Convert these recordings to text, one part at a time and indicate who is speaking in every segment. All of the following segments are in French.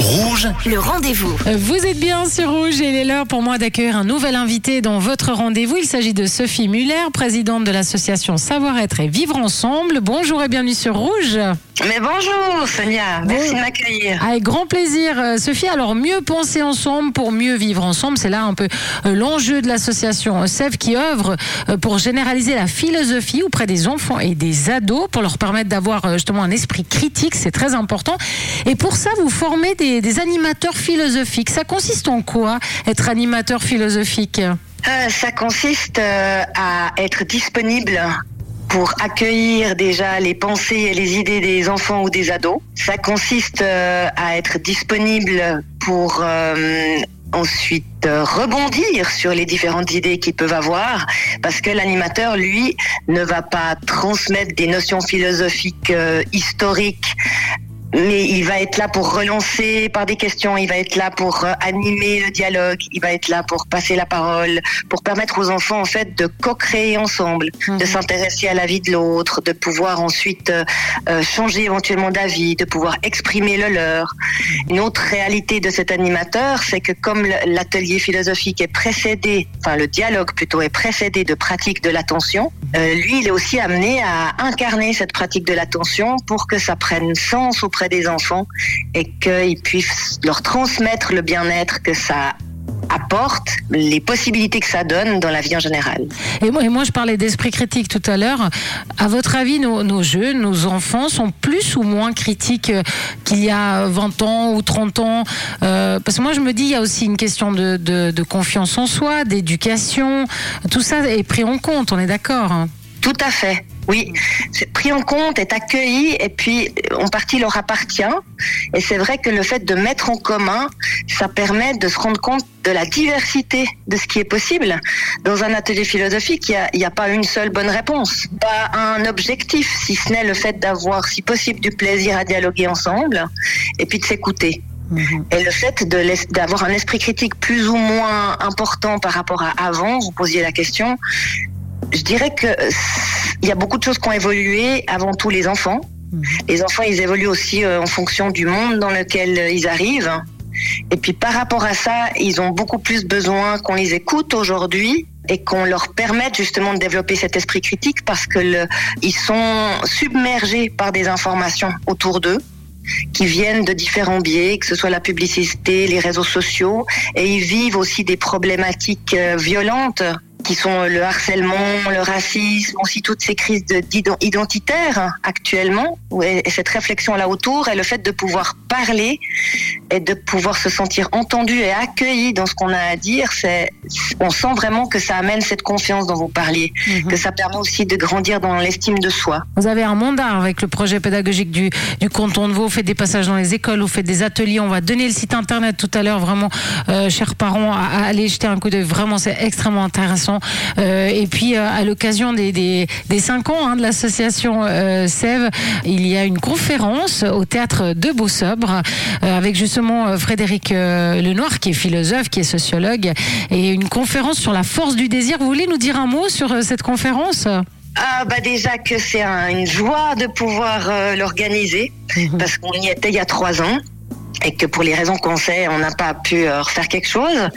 Speaker 1: Rouge, le rendez-vous.
Speaker 2: Vous êtes bien sur Rouge et il est l'heure pour moi d'accueillir un nouvel invité dans votre rendez-vous. Il s'agit de Sophie Muller, présidente de l'association Savoir-être et Vivre Ensemble. Bonjour et bienvenue sur Rouge.
Speaker 3: Mais bonjour Sonia, merci de m'accueillir.
Speaker 2: Avec grand plaisir euh, Sophie. Alors mieux penser ensemble pour mieux vivre ensemble, c'est là un peu euh, l'enjeu de l'association SEV qui œuvre euh, pour généraliser la philosophie auprès des enfants et des ados pour leur permettre d'avoir justement un esprit critique, c'est très important. Et pour ça, vous formez des, des animateurs philosophiques. Ça consiste en quoi être animateur philosophique
Speaker 3: ça consiste à être disponible pour accueillir déjà les pensées et les idées des enfants ou des ados. Ça consiste euh, à être disponible pour euh, ensuite euh, rebondir sur les différentes idées qu'ils peuvent avoir, parce que l'animateur, lui, ne va pas transmettre des notions philosophiques historiques mais il va être là pour relancer par des questions, il va être là pour euh, animer le dialogue, il va être là pour passer la parole, pour permettre aux enfants en fait de co-créer ensemble, de mhm. s'intéresser à la vie de l'autre, de pouvoir ensuite euh, euh, changer éventuellement d'avis, de pouvoir exprimer le leur. Une autre réalité de cet animateur, c'est que comme l'atelier philosophique est précédé, enfin le dialogue plutôt est précédé de pratiques de l'attention, lui il est aussi amené à incarner cette pratique de l'attention pour que ça prenne sens auprès des enfants et qu'ils puissent leur transmettre le bien-être que ça apporte, les possibilités que ça donne dans la vie en général.
Speaker 2: Et moi, et moi je parlais d'esprit critique tout à l'heure. À votre avis, nos, jeunes, nos enfants sont plus ou moins critiques qu'il y a 20 ans ou 30 ans? Euh, Parce que moi, je me dis, il y a aussi une question de, de confiance en soi, d'éducation. Tout ça est pris en compte, on est d'accord hein?
Speaker 3: Tout à fait. Oui, c'est pris en compte, est accueilli et puis en partie leur appartient. Et c'est vrai que le fait de mettre en commun, ça permet de se rendre compte de la diversité de ce qui est possible. Dans un atelier philosophique, il n'y a, a, pas une seule bonne réponse, pas un objectif, si ce n'est le fait d'avoir, si possible, du plaisir à dialoguer ensemble et puis de s'écouter. Mhm. Et le fait d'avoir un esprit critique plus ou moins important par rapport à avant, vous posiez la question, je dirais que il y a beaucoup de choses qui ont évolué avant tout les enfants. Mhm. Les enfants, ils évoluent aussi euh, en fonction du monde dans lequel euh, ils arrivent. Et puis par rapport à ça, ils ont beaucoup plus besoin qu'on les écoute aujourd'hui et qu'on leur permette justement de développer cet esprit critique parce que le, ils sont submergés par des informations autour d'eux qui viennent de différents biais, que ce soit la publicité, les réseaux sociaux, et ils vivent aussi des problématiques euh, violentes qui sont le harcèlement, le racisme, aussi toutes ces crises identitaires actuellement, et cette réflexion là autour, et le fait de pouvoir parler et de pouvoir se sentir entendu et accueilli dans ce qu'on a à dire, c'est, on sent vraiment que ça amène cette confiance dont vous parliez, mhm. que ça permet aussi de grandir dans l'estime de soi.
Speaker 2: Vous avez un mandat avec le projet pédagogique du, du canton de Vaud, vous faites des passages dans les écoles, vous faites des ateliers, on va donner le site internet tout à l'heure, vraiment, euh, chers parents, à, à aller jeter un coup d'œil, vraiment c'est extrêmement intéressant. Euh, et puis euh, à l'occasion des, des, des 5 ans hein, de l'association Sève, il y a une conférence au théâtre de Beausobre avec justement Frédéric Lenoir qui est philosophe, qui est sociologue, et une conférence sur la force du désir. Vous voulez nous dire un mot sur cette conférence?
Speaker 3: Ah bah déjà que c'est une joie de pouvoir l'organiser mhm. parce qu'on y était il y a trois ans et que pour les raisons qu'on sait, on n'a pas pu euh, refaire quelque chose.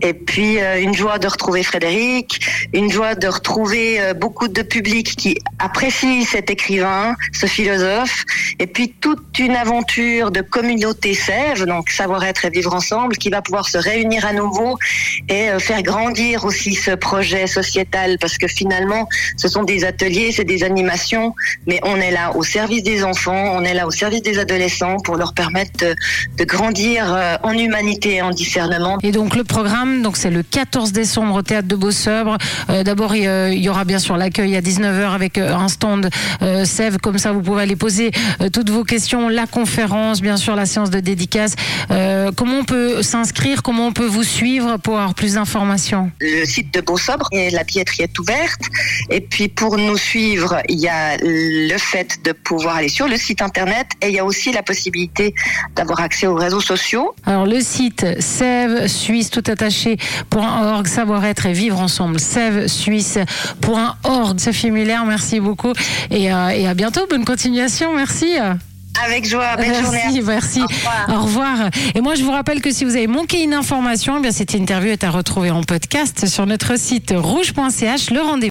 Speaker 3: Et puis euh, une joie de retrouver Frédéric, une joie de retrouver euh, beaucoup de public qui apprécie cet écrivain, ce philosophe, et puis toute une aventure de communauté sève, donc savoir-être et vivre ensemble, qui va pouvoir se réunir à nouveau et faire grandir aussi ce projet sociétal, parce que finalement, ce sont des ateliers, c'est des animations, mais on est là au service des enfants, on est là au service des adolescents pour leur permettre de grandir euh, en humanité et en discernement.
Speaker 2: Et donc le programme, donc c'est le 14 décembre au théâtre de Beausobre. Euh, d'abord, il y aura bien sûr l'accueil à 19h avec euh, un stand Sève, comme ça vous pouvez aller poser toutes vos questions, la conférence, bien sûr la séance de dédicace. comment on peut s'inscrire, comment on peut vous suivre pour avoir plus d'informations?
Speaker 3: Le site de Beausobre, et la billetterie est ouverte. Et puis pour nous suivre, il y a le fait de pouvoir aller sur le site internet et il y a aussi la possibilité d'avoir accès aux réseaux sociaux.
Speaker 2: Alors le site sève suisse tout attaché.org, savoir-être et vivre ensemble, sève suisse.org. Sophie Muller, merci beaucoup et, euh, et à bientôt. Bonne continuation. Merci.
Speaker 3: Avec joie. Belle
Speaker 2: merci,
Speaker 3: journée.
Speaker 2: merci.
Speaker 3: Au revoir.
Speaker 2: Au revoir. Et moi, je vous rappelle que si vous avez manqué une information, eh bien cette interview est à retrouver en podcast sur notre site rouge.ch. Le rendez-vous.